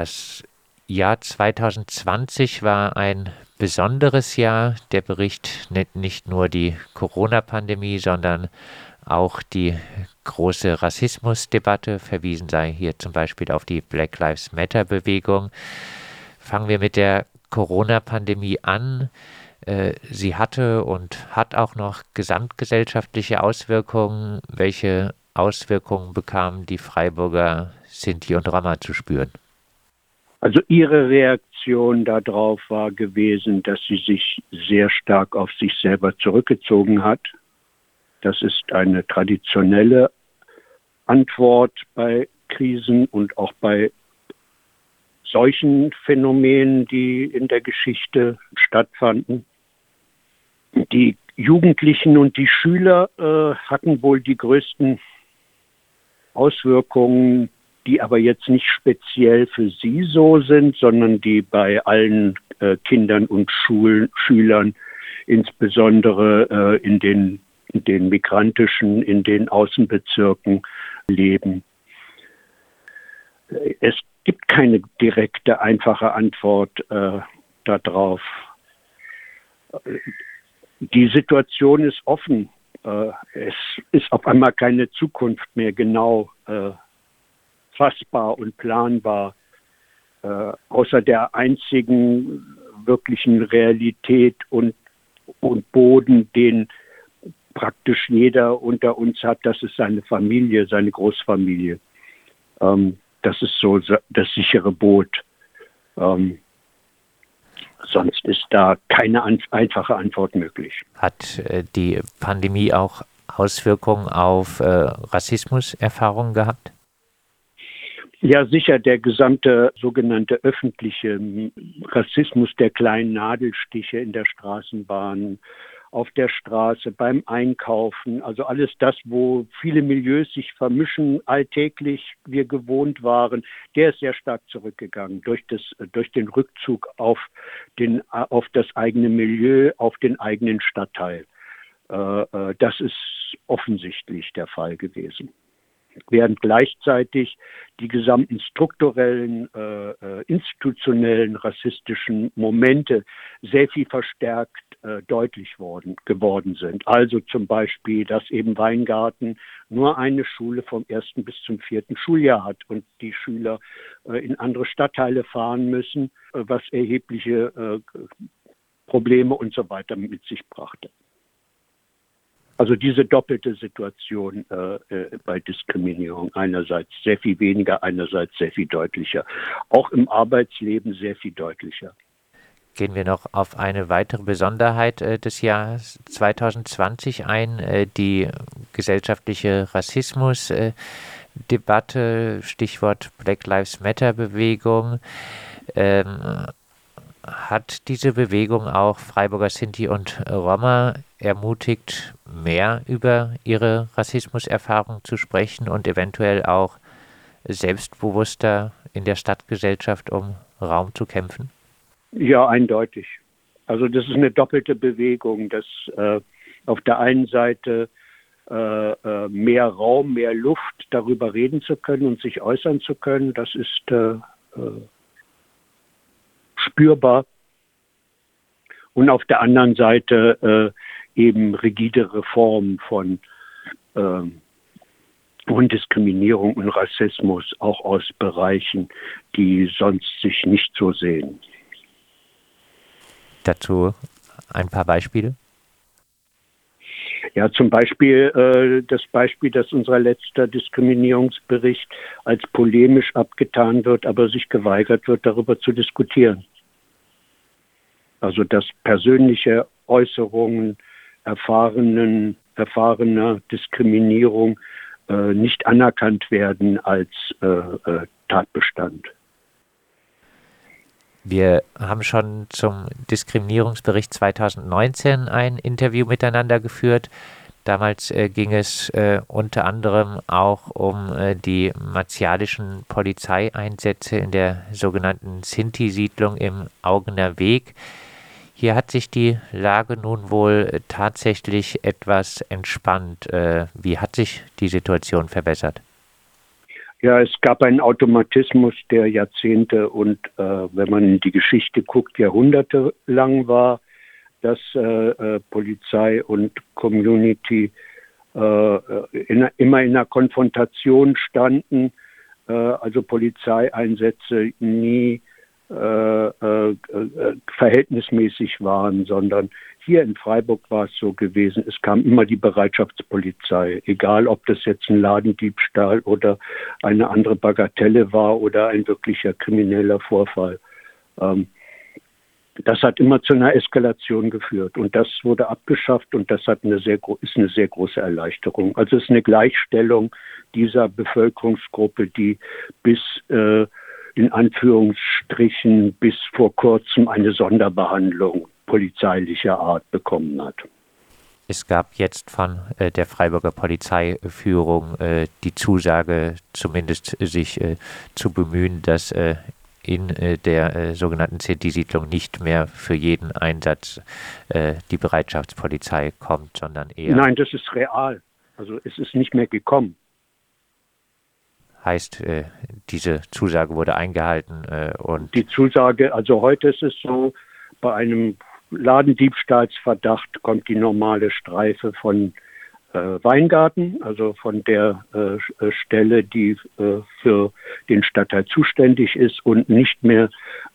Das Jahr 2020 war ein besonderes Jahr. Der Bericht nennt nicht nur die Corona-Pandemie, sondern auch die große Rassismusdebatte. Verwiesen sei hier zum Beispiel auf die Black Lives Matter-Bewegung. Fangen wir mit der Corona-Pandemie an. Äh, sie hatte und hat auch noch gesamtgesellschaftliche Auswirkungen. Welche Auswirkungen bekamen die Freiburger Sinti und Rama zu spüren? Also ihre Reaktion darauf war gewesen, dass sie sich sehr stark auf sich selber zurückgezogen hat. Das ist eine traditionelle Antwort bei Krisen und auch bei solchen Phänomenen, die in der Geschichte stattfanden. Die Jugendlichen und die Schüler äh, hatten wohl die größten Auswirkungen, die aber jetzt nicht speziell für sie so sind, sondern die bei allen äh, Kindern und Schul Schülern, insbesondere äh, in, den, den migrantischen, in den Außenbezirken leben. Es gibt keine direkte, einfache Antwort äh, darauf. Die Situation ist offen. Äh, es ist auf einmal keine Zukunft mehr genau äh, fassbar und planbar, äh, außer der einzigen wirklichen Realität und, und Boden, den praktisch jeder unter uns hat, das ist seine Familie, seine Großfamilie. Ähm, das ist so das sichere Boot. Ähm, sonst ist da keine einfache Antwort möglich. Hat äh, die Pandemie auch Auswirkungen auf äh, Rassismuserfahrungen gehabt? Ja, sicher, der gesamte sogenannte öffentliche Rassismus der kleinen Nadelstiche in der Straßenbahn, auf der Straße, beim Einkaufen, also alles das, wo viele Milieus sich vermischen, alltäglich wir gewohnt waren, der ist sehr stark zurückgegangen durch, das, durch den Rückzug auf, den, auf das eigene Milieu, auf den eigenen Stadtteil. Äh, äh, das ist offensichtlich der Fall gewesen während gleichzeitig die gesamten strukturellen, äh, äh, institutionellen rassistischen Momente sehr viel verstärkt äh, deutlich worden, geworden sind. Also zum Beispiel, dass eben Weingarten nur eine Schule vom ersten bis zum vierten Schuljahr hat und die Schüler äh, in andere Stadtteile fahren müssen, äh, was erhebliche äh, Probleme und so weiter mit sich brachte. Also diese doppelte Situation äh, äh, bei Diskriminierung. Einerseits sehr viel weniger, einerseits sehr viel deutlicher. Auch im Arbeitsleben sehr viel deutlicher. Gehen wir noch auf eine weitere Besonderheit äh, des Jahres 2020 ein, äh, die gesellschaftliche Rassismusdebatte, Stichwort Black Lives Matter Bewegung. Ähm, hat diese Bewegung auch Freiburger Sinti und Roma ermutigt, mehr über ihre Rassismuserfahrung zu sprechen und eventuell auch selbstbewusster in der Stadtgesellschaft um Raum zu kämpfen? Ja, eindeutig. Also das ist eine doppelte Bewegung, dass äh, auf der einen Seite äh, äh mehr Raum, mehr Luft darüber reden zu können und sich äußern zu können, das ist äh, äh spürbar. Und auf der anderen Seite äh, eben rigidere Formen von, äh, von Diskriminierung und Rassismus, auch aus Bereichen, die sonst sich nicht so sehen. Dazu ein paar Beispiele. Ja, zum Beispiel äh, das Beispiel, dass unser letzter Diskriminierungsbericht als polemisch abgetan wird, aber sich geweigert wird, darüber zu diskutieren. Also dass persönliche Äußerungen erfahrenen, erfahrener Diskriminierung äh, nicht anerkannt werden als äh, äh, Tatbestand. Wir haben schon zum Diskriminierungsbericht 2019 ein Interview miteinander geführt. Damals äh, ging es äh, unter anderem auch um äh, die martialischen Polizeieinsätze in der sogenannten Sinti-Siedlung im Augener Weg. Hier hat sich die Lage nun wohl äh, tatsächlich etwas entspannt. Äh, wie hat sich die Situation verbessert? Ja, es gab einen Automatismus, der Jahrzehnte und äh, wenn man in die Geschichte guckt, Jahrhunderte lang war, dass äh, äh, Polizei und Community äh, in, immer in einer Konfrontation standen, also Polizeieinsätze nie äh, verhältnismäßig waren, sondern hier in Freiburg war es so gewesen, es kam immer die Bereitschaftspolizei, egal ob das jetzt ein Ladendiebstahl oder eine andere Bagatelle war oder ein wirklicher krimineller Vorfall. Ähm, das hat immer zu einer Eskalation geführt und das wurde abgeschafft und das hat eine sehr, ist eine sehr große Erleichterung. Also es ist eine Gleichstellung dieser Bevölkerungsgruppe, die bis äh, in Anführungsstrichen bis vor kurzem eine Sonderbehandlung polizeilicher Art bekommen hat. Es gab jetzt von äh, der Freiburger Polizeiführung äh, die Zusage, zumindest sich äh, zu bemühen, dass in der sogenannten CT-Siedlung nicht mehr für jeden Einsatz die Bereitschaftspolizei kommt, sondern eher. Nein, das ist real. Also es ist nicht mehr gekommen. Heißt, diese Zusage wurde eingehalten und. Die Zusage, also heute ist es so, bei einem Ladendiebstahlsverdacht kommt die normale Streife von äh, Weingarten, also von der äh, äh, Stelle, die äh, für den Stadtteil zuständig ist und nicht mehr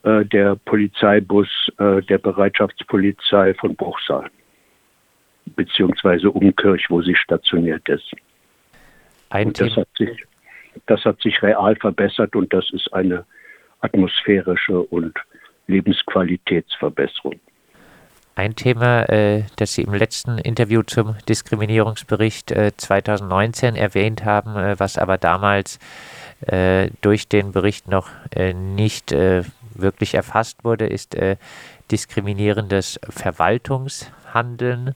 äh, der Polizeibus äh, der Bereitschaftspolizei von Bruchsal beziehungsweise Umkirch, wo sie stationiert ist. Ein das, hat sich, das hat sich real verbessert und das ist eine atmosphärische und Lebensqualitätsverbesserung. Ein Thema, äh, das Sie im letzten Interview zum Diskriminierungsbericht äh, 2019 erwähnt haben, äh, was aber damals äh, durch den Bericht noch äh, nicht äh, wirklich erfasst wurde, ist diskriminierendes Verwaltungshandeln.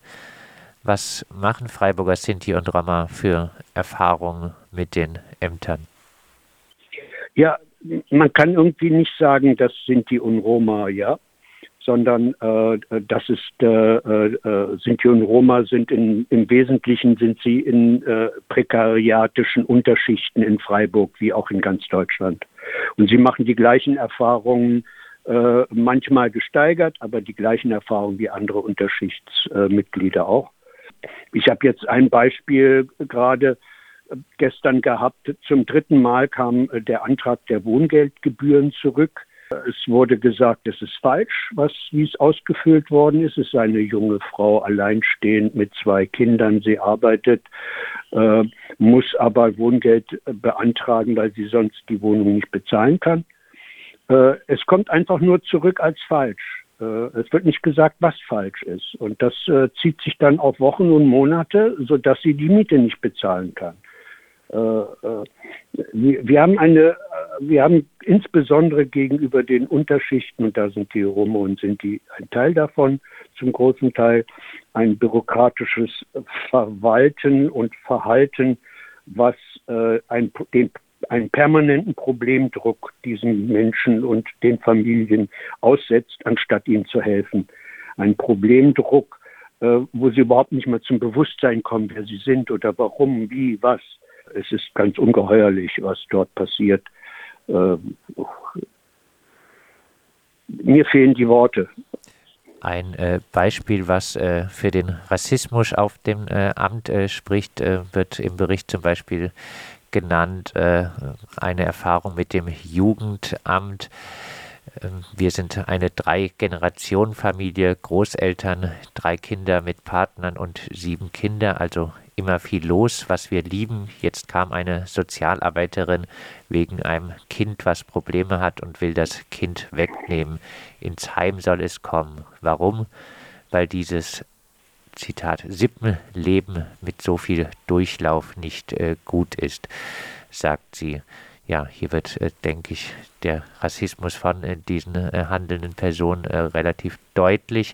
Was machen Freiburger Sinti und Roma für Erfahrungen mit den Ämtern? Ja, man kann irgendwie nicht sagen, das Sinti und Roma, ja sondern äh, das ist äh, äh, Sinti und Roma sind in, im Wesentlichen sind sie in äh, prekariatischen Unterschichten in Freiburg wie auch in ganz Deutschland. Und sie machen die gleichen Erfahrungen, äh, manchmal gesteigert, aber die gleichen Erfahrungen wie andere Unterschichtsmitglieder auch. Ich habe jetzt ein Beispiel gerade gestern gehabt. Zum dritten Mal kam äh, der Antrag der Wohngeldgebühren zurück. Es wurde gesagt, es ist falsch, was wie es ausgefüllt worden ist. Es ist eine junge Frau alleinstehend mit zwei Kindern. Sie arbeitet, äh, muss aber Wohngeld beantragen, weil sie sonst die Wohnung nicht bezahlen kann. Äh, es kommt einfach nur zurück als falsch. Äh, es wird nicht gesagt, was falsch ist. Und das äh, zieht sich dann auf Wochen und Monate, sodass sie die Miete nicht bezahlen kann. Äh, äh, wir, haben eine, äh, wir haben insbesondere gegenüber den Unterschichten, und da sind die Roma und sind die ein Teil davon, zum großen Teil ein bürokratisches Verwalten und Verhalten, was äh, ein, den, einen permanenten Problemdruck diesen Menschen und den Familien aussetzt, anstatt ihnen zu helfen. Ein Problemdruck, äh, wo sie überhaupt nicht mehr zum Bewusstsein kommen, wer sie sind oder warum, wie, was es ist ganz ungeheuerlich, was dort passiert. Ähm, mir fehlen die Worte. Ein äh, Beispiel, was äh, für den Rassismus auf dem äh, Amt äh, spricht, äh, wird im Bericht zum Beispiel genannt, äh, eine Erfahrung mit dem Jugendamt. Ähm, wir sind eine Drei-Generationen-Familie, Großeltern, drei Kinder mit Partnern und sieben Kinder, also immer viel los, was wir lieben. Jetzt kam eine Sozialarbeiterin wegen einem Kind, was Probleme hat und will das Kind wegnehmen. Ins Heim soll es kommen. Warum? Weil dieses Zitat Sippenleben mit so viel Durchlauf nicht äh, gut ist, sagt sie. Ja, hier wird, äh, denke ich, der Rassismus von äh, diesen äh, handelnden Personen äh, relativ deutlich.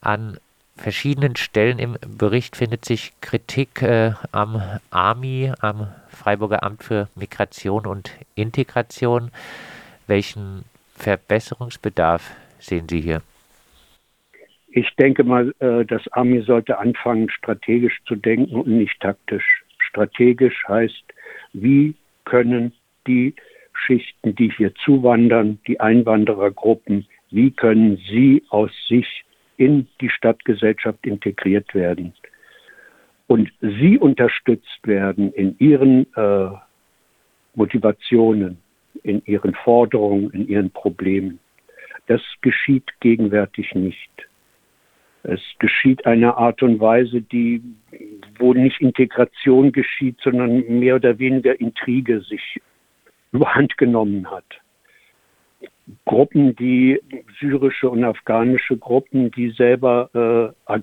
An verschiedenen Stellen im Bericht findet sich Kritik äh, am AMI, am Freiburger Amt für Migration und Integration. Welchen Verbesserungsbedarf sehen Sie hier? Ich denke mal, äh, das AMI sollte anfangen, strategisch zu denken und nicht taktisch. Strategisch heißt, wie können die Schichten, die hier zuwandern, die Einwanderergruppen, wie können sie aus sich in die Stadtgesellschaft integriert werden und sie unterstützt werden in ihren äh, Motivationen, in ihren Forderungen, in ihren Problemen. Das geschieht gegenwärtig nicht. Es geschieht eine Art und Weise, die, wo nicht Integration geschieht, sondern mehr oder weniger Intrige sich überhand genommen hat. Gruppen, die syrische und afghanische Gruppen, die selber äh,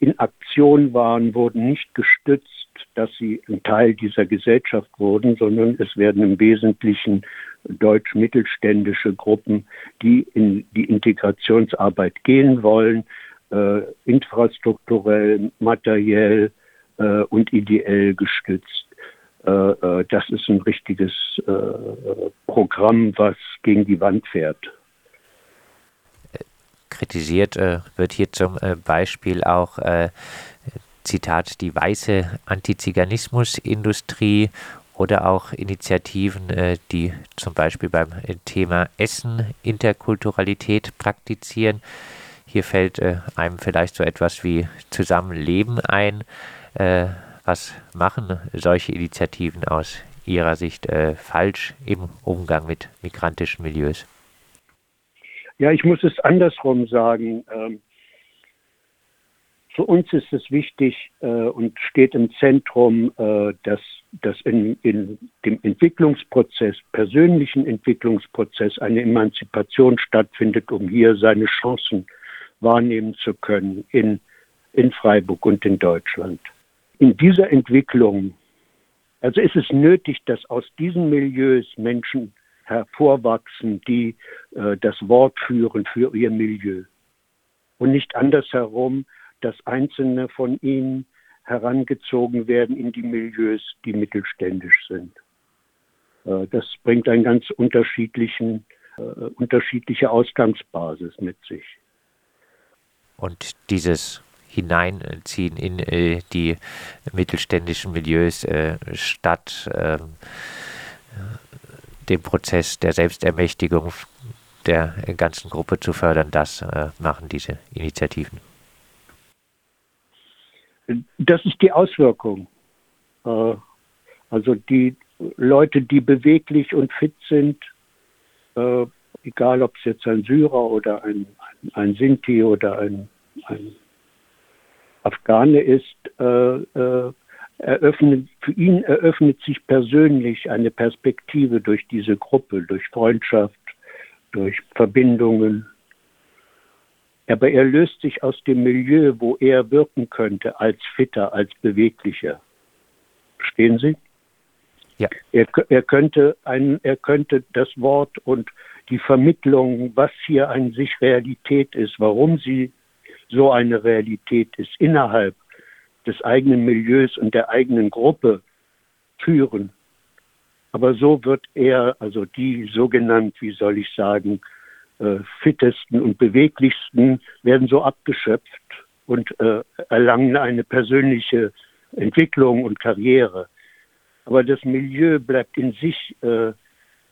in Aktion waren, wurden nicht gestützt, dass sie ein Teil dieser Gesellschaft wurden, sondern es werden im Wesentlichen deutsch-mittelständische Gruppen, die in die Integrationsarbeit gehen wollen, äh, infrastrukturell, materiell äh, und ideell gestützt. Äh, äh das ist ein richtiges äh, Programm, was gegen die Wand fährt. Kritisiert wird hier zum Beispiel auch Zitat, die weiße Antiziganismusindustrie oder auch Initiativen, die zum Beispiel beim Thema Essen Interkulturalität praktizieren. Hier fällt einem vielleicht so etwas wie Zusammenleben ein. Was machen solche Initiativen aus Ihrer Sicht falsch im Umgang mit migrantischen Milieus? Ja, ich muss es andersrum sagen. Ähm, für uns ist es wichtig äh, und steht im Zentrum, äh, dass, dass in, in, dem Entwicklungsprozess, persönlichen Entwicklungsprozess, eine Emanzipation stattfindet, um hier seine Chancen wahrnehmen zu können in, in Freiburg und in Deutschland. In dieser Entwicklung, also ist es nötig, dass aus diesen Milieus Menschen hervorwachsen, die äh, das Wort führen für ihr Milieu. Und nicht andersherum, dass einzelne von ihnen herangezogen werden in die Milieus, die mittelständisch sind. Äh, das bringt eine ganz unterschiedlichen, äh, unterschiedliche Ausgangsbasis mit sich. Und dieses Hineinziehen in äh, die mittelständischen Milieus statt ähm, den Prozess der Selbstermächtigung der ganzen Gruppe zu fördern, das machen diese Initiativen. Das ist die Auswirkung. Äh, also die Leute, die beweglich und fit sind, äh, egal ob es jetzt ein Syrer oder ein, ein Sinti oder ein, ein Afghane ist, äh, eröffnet, für ihn eröffnet sich persönlich eine Perspektive durch diese Gruppe, durch Freundschaft, durch Verbindungen, aber er löst sich aus dem Milieu, wo er wirken könnte, als fitter, als beweglicher. Verstehen Sie? Ja. Er, er, könnte ein, er könnte das Wort und die Vermittlung, was hier an sich Realität ist, warum sie so eine Realität ist, innerhalb des eigenen Milieus und der eigenen Gruppe führen. Aber so wird er, also die so genannt, wie soll ich sagen, äh, fittesten und beweglichsten werden so abgeschöpft und äh, erlangen eine persönliche Entwicklung und Karriere. Aber das Milieu bleibt in sich, äh,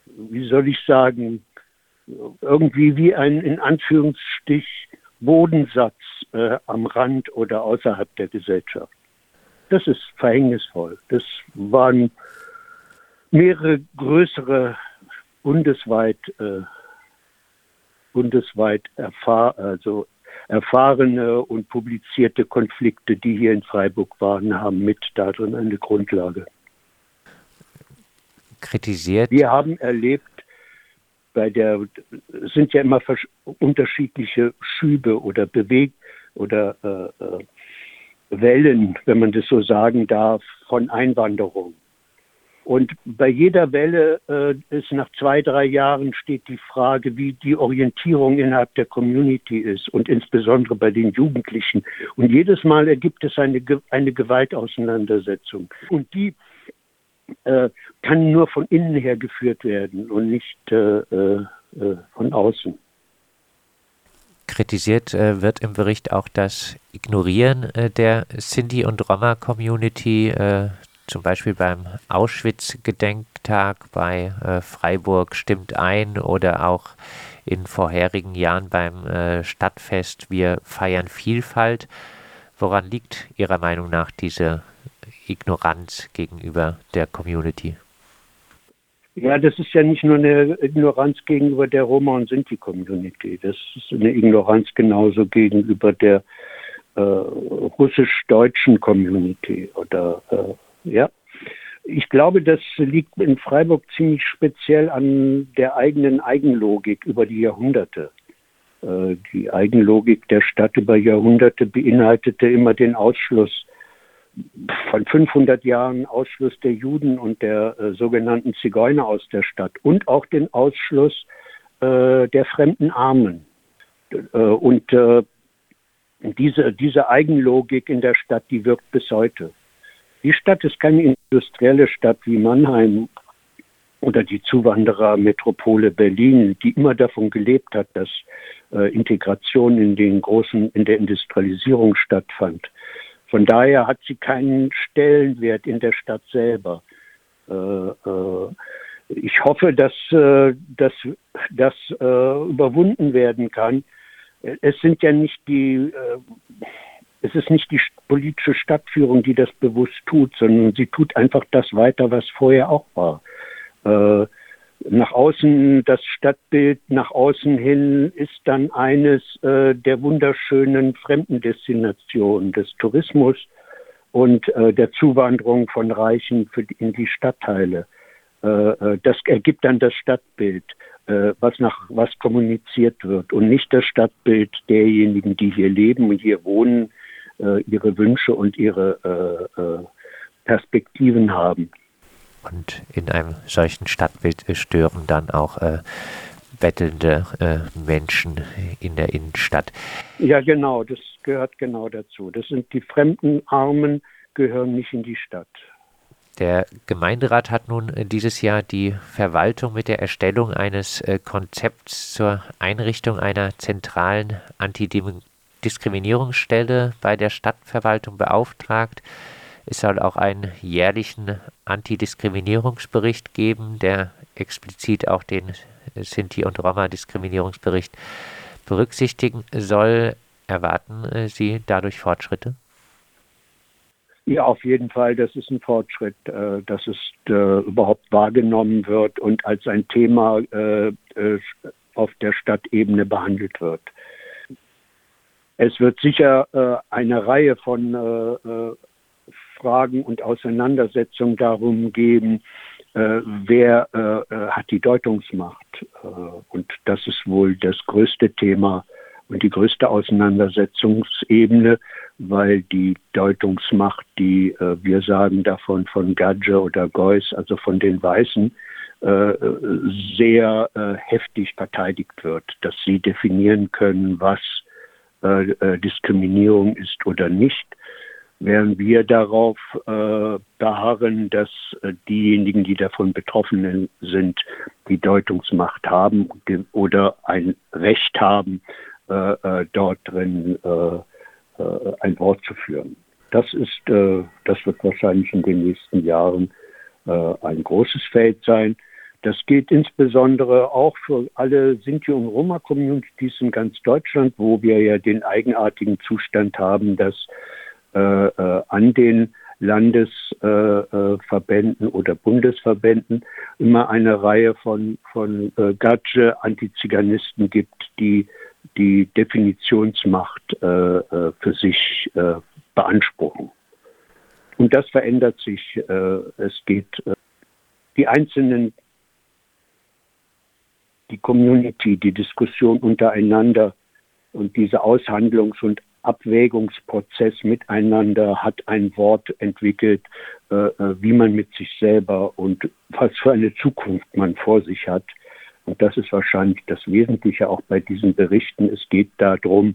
wie soll ich sagen, irgendwie wie ein in Anführungsstich Bodensatz äh, am Rand oder außerhalb der Gesellschaft. Das ist verhängnisvoll. Das waren mehrere größere bundesweit äh, bundesweit erfahr also erfahrene und publizierte Konflikte, die hier in Freiburg waren, haben mit darin eine Grundlage. Kritisiert. Wir haben erlebt, bei der sind ja immer unterschiedliche Schübe oder Beweg oder äh, äh, Wellen, wenn man das so sagen darf, von Einwanderung. Und bei jeder Welle äh, ist nach zwei, drei Jahren steht die Frage, wie die Orientierung innerhalb der Community ist und insbesondere bei den Jugendlichen. Und jedes Mal ergibt es eine, eine Gewaltauseinandersetzung. Und die äh, kann nur von innen her geführt werden und nicht äh, äh von außen. Kritisiert äh, wird im Bericht auch das Ignorieren äh, der Sinti- und Roma-Community zum Beispiel beim Auschwitz-Gedenktag bei äh, Freiburg stimmt ein oder auch in vorherigen Jahren beim äh, Stadtfest Wir feiern Vielfalt. Woran liegt Ihrer Meinung nach diese Ignoranz gegenüber der Community? Ja, das ist ja nicht nur eine Ignoranz gegenüber der Roma- und Sinti-Community. Das ist eine Ignoranz genauso gegenüber der äh, russisch-deutschen Community oder äh, ja. Ich glaube, das liegt in Freiburg ziemlich speziell an der eigenen Eigenlogik über die Jahrhunderte. Äh, die Eigenlogik der Stadt über Jahrhunderte beinhaltete immer den Ausschluss von 500 Jahren Ausschluss der Juden und der äh, sogenannten Zigeuner aus der Stadt und auch den Ausschluss äh, der fremden Armen. Äh, und äh, diese, diese Eigenlogik in der Stadt, die wirkt bis heute. Die Stadt ist keine industrielle Stadt wie Mannheim oder die Zuwanderermetropole Berlin, die immer davon gelebt hat, dass äh, Integration in den großen, in der Industrialisierung stattfand. Von daher hat sie keinen Stellenwert in der Stadt selber. Äh, äh, ich hoffe, dass, äh, das überwunden werden kann. Es sind ja nicht die, es ist nicht die politische Stadtführung, die das bewusst tut, sondern sie tut einfach das weiter, was vorher auch war nach außen, das Stadtbild nach außen hin ist dann eines äh, der wunderschönen Fremdendestinationen des Tourismus und äh, der Zuwanderung von Reichen für, in die Stadtteile. Äh, äh das ergibt dann das Stadtbild, äh, was nach was kommuniziert wird und nicht das Stadtbild derjenigen, die hier leben und hier wohnen, äh, ihre Wünsche und ihre Perspektiven haben. Und in einem solchen Stadtbild stören dann auch äh, bettelnde äh, Menschen in der Innenstadt. Ja, genau, das gehört genau dazu. Das sind die fremden Armen, gehören nicht in die Stadt. Der Gemeinderat hat nun dieses Jahr die Verwaltung mit der Erstellung eines äh, Konzepts zur Einrichtung einer zentralen Antidiskriminierungsstelle bei der Stadtverwaltung beauftragt. Es soll auch einen jährlichen Antidiskriminierungsbericht geben, der explizit auch den Sinti- und Roma-Diskriminierungsbericht berücksichtigen soll. Erwarten äh, Sie dadurch Fortschritte? Ja, auf jeden Fall. Das ist ein Fortschritt, äh, dass es äh, überhaupt wahrgenommen wird und als ein Thema auf der Stadtebene behandelt wird. Es wird sicher eine Reihe von Fragen und Auseinandersetzungen darum geben, äh, wer äh, äh, hat die Deutungsmacht. Äh, und das ist wohl das größte Thema und die größte Auseinandersetzungsebene, weil die Deutungsmacht, die äh, wir sagen davon von Gadge oder Geuss, also von den Weißen, äh, sehr heftig verteidigt wird, dass sie definieren können, was Diskriminierung ist oder nicht während wir darauf äh, beharren, dass äh, diejenigen, die davon betroffen sind, die Deutungsmacht haben oder ein Recht haben, äh, äh dort drin äh, äh, ein Wort zu führen. Das ist, das wird wahrscheinlich in den nächsten Jahren ein großes Feld sein. Das gilt insbesondere auch für alle Sinti- und Roma-Communities in ganz Deutschland, wo wir ja den eigenartigen Zustand haben, dass äh, äh, an den Landesverbänden äh, oder Bundesverbänden immer eine Reihe von, von äh, Gatsche-Antiziganisten gibt, die die Definitionsmacht äh, äh, für sich äh, beanspruchen. Und das verändert sich. Äh, es geht äh, die einzelnen, die Community, die Diskussion untereinander und diese Aushandlungs- und Abwägungsprozess miteinander hat ein Wort entwickelt, äh, äh, wie man mit sich selber und was für eine Zukunft man vor sich hat. Und das ist wahrscheinlich das Wesentliche auch bei diesen Berichten. Es geht darum,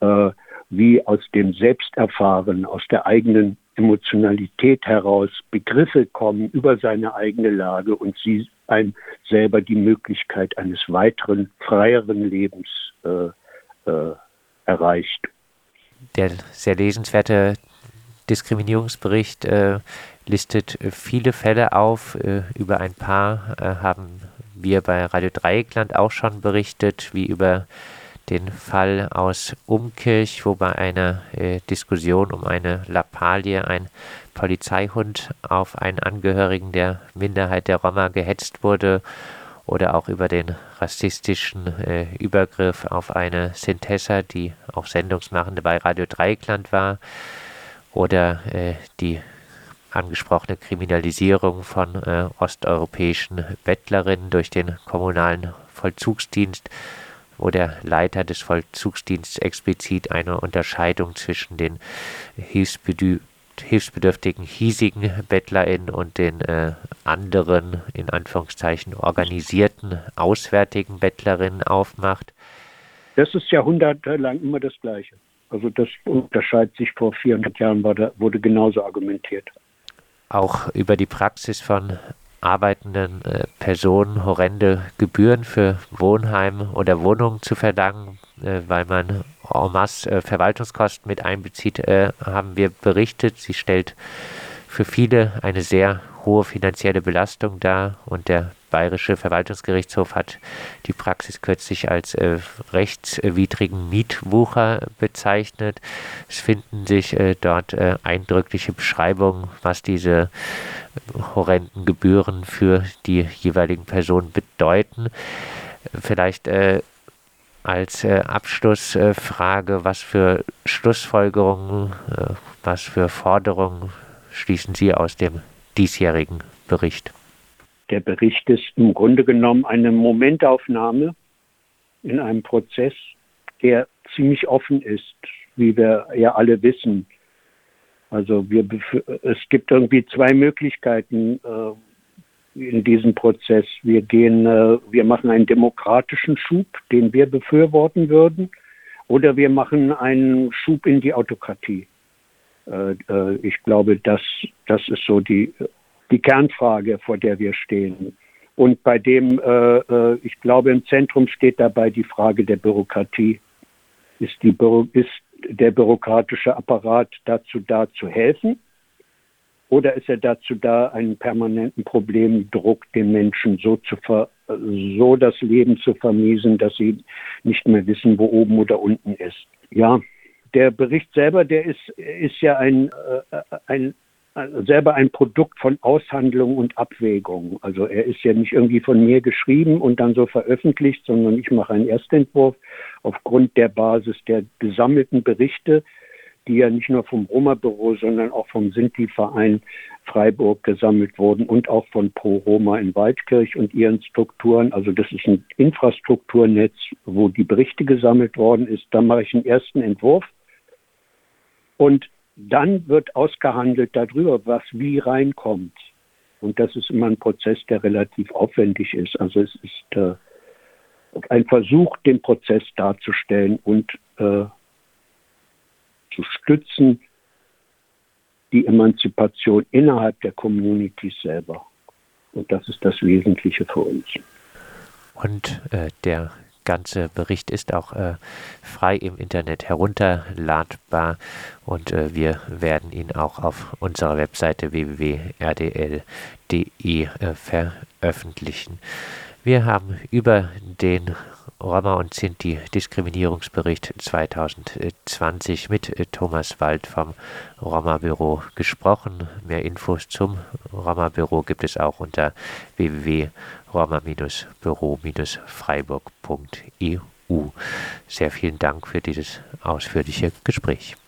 äh, wie aus dem Selbsterfahren, aus der eigenen Emotionalität heraus Begriffe kommen über seine eigene Lage und sie einem selber die Möglichkeit eines weiteren, freieren Lebens äh, äh, erreicht der sehr lesenswerte Diskriminierungsbericht äh, listet viele Fälle auf. Über ein paar haben wir bei Radio Dreieckland auch schon berichtet, wie über den Fall aus Umkirch, wo bei einer äh, Diskussion um eine Lappalie ein Polizeihund auf einen Angehörigen der Minderheit der Roma gehetzt wurde oder auch über den rassistischen äh, Übergriff auf eine Sintessa, die auch Sendungsmachende bei Radio Dreikland war, oder äh, die angesprochene Kriminalisierung von äh, osteuropäischen Bettlerinnen durch den kommunalen Vollzugsdienst wo der Leiter des Vollzugsdienstes explizit eine Unterscheidung zwischen den hilfsbedürftigen hiesigen BettlerInnen und den äh, anderen, in Anführungszeichen, organisierten, auswärtigen Bettlerinnen aufmacht. Das ist jahrhundertelang immer das Gleiche. Also das unterscheidet sich vor 400 Jahren, wurde, wurde genauso argumentiert. Auch über die Praxis von arbeitenden äh, Personen horrende Gebühren für Wohnheime oder Wohnungen zu verlangen, äh, weil man en masse äh, Verwaltungskosten mit einbezieht, äh, haben wir berichtet. Sie stellt für viele eine sehr hohe finanzielle Belastung dar und der Bayerische Verwaltungsgerichtshof hat die Praxis kürzlich als äh, rechtswidrigen Mietwucher bezeichnet. Es finden sich äh, dort äh, eindrückliche Beschreibungen, was diese horrenden Gebühren für die jeweiligen Personen bedeuten. Vielleicht äh, als äh, Abschlussfrage, was für Schlussfolgerungen, äh, was für Forderungen schließen Sie aus dem diesjährigen Bericht? Der Bericht ist im Grunde genommen eine Momentaufnahme in einem Prozess, der ziemlich offen ist, wie wir ja alle wissen. Also wir, es gibt irgendwie zwei Möglichkeiten äh, in diesem Prozess. Wir gehen, äh, wir machen einen demokratischen Schub, den wir befürworten würden, oder wir machen einen Schub in die Autokratie. Äh, äh ich glaube, das, das ist so die die Kernfrage, vor der wir stehen. Und bei dem, ich glaube, im Zentrum steht dabei die Frage der Bürokratie. Ist, die ist der bürokratische Apparat dazu da, zu helfen? Oder ist er dazu da, einen permanenten Problemdruck den Menschen so, zu ver, so das Leben zu vermiesen, dass sie nicht mehr wissen, wo oben oder unten ist? Ja, der Bericht selber, der ist, ist ja ein, äh, ein selber ein Produkt von Aushandlung und Abwägung. Also er ist ja nicht irgendwie von mir geschrieben und dann so veröffentlicht, sondern ich mache einen Erstentwurf aufgrund der Basis der gesammelten Berichte, die ja nicht nur vom Roma-Büro, sondern auch vom Sinti-Verein Freiburg gesammelt wurden und auch von Pro Roma in Waldkirch und ihren Strukturen. Also das ist ein Infrastrukturnetz, wo die Berichte gesammelt worden ist. Da mache ich einen ersten Entwurf und dann wird ausgehandelt darüber, was wie reinkommt. Und das ist immer ein Prozess, der relativ aufwendig ist. Also es ist äh, ein Versuch, den Prozess darzustellen und äh, zu stützen, die Emanzipation innerhalb der Communities selber. Und das ist das Wesentliche für uns. Und äh, der ganze Bericht ist auch äh, frei im Internet herunterladbar und äh, wir werden ihn auch auf unserer Webseite www.rdl.de äh, veröffentlichen. Wir haben über den Roma und Sinti Diskriminierungsbericht 2020 mit äh, Thomas Wald vom Roma Büro gesprochen. Mehr Infos zum Roma Büro gibt es auch unter www.roma-büro-freiburg.eu. Sehr vielen Dank für dieses ausführliche Gespräch.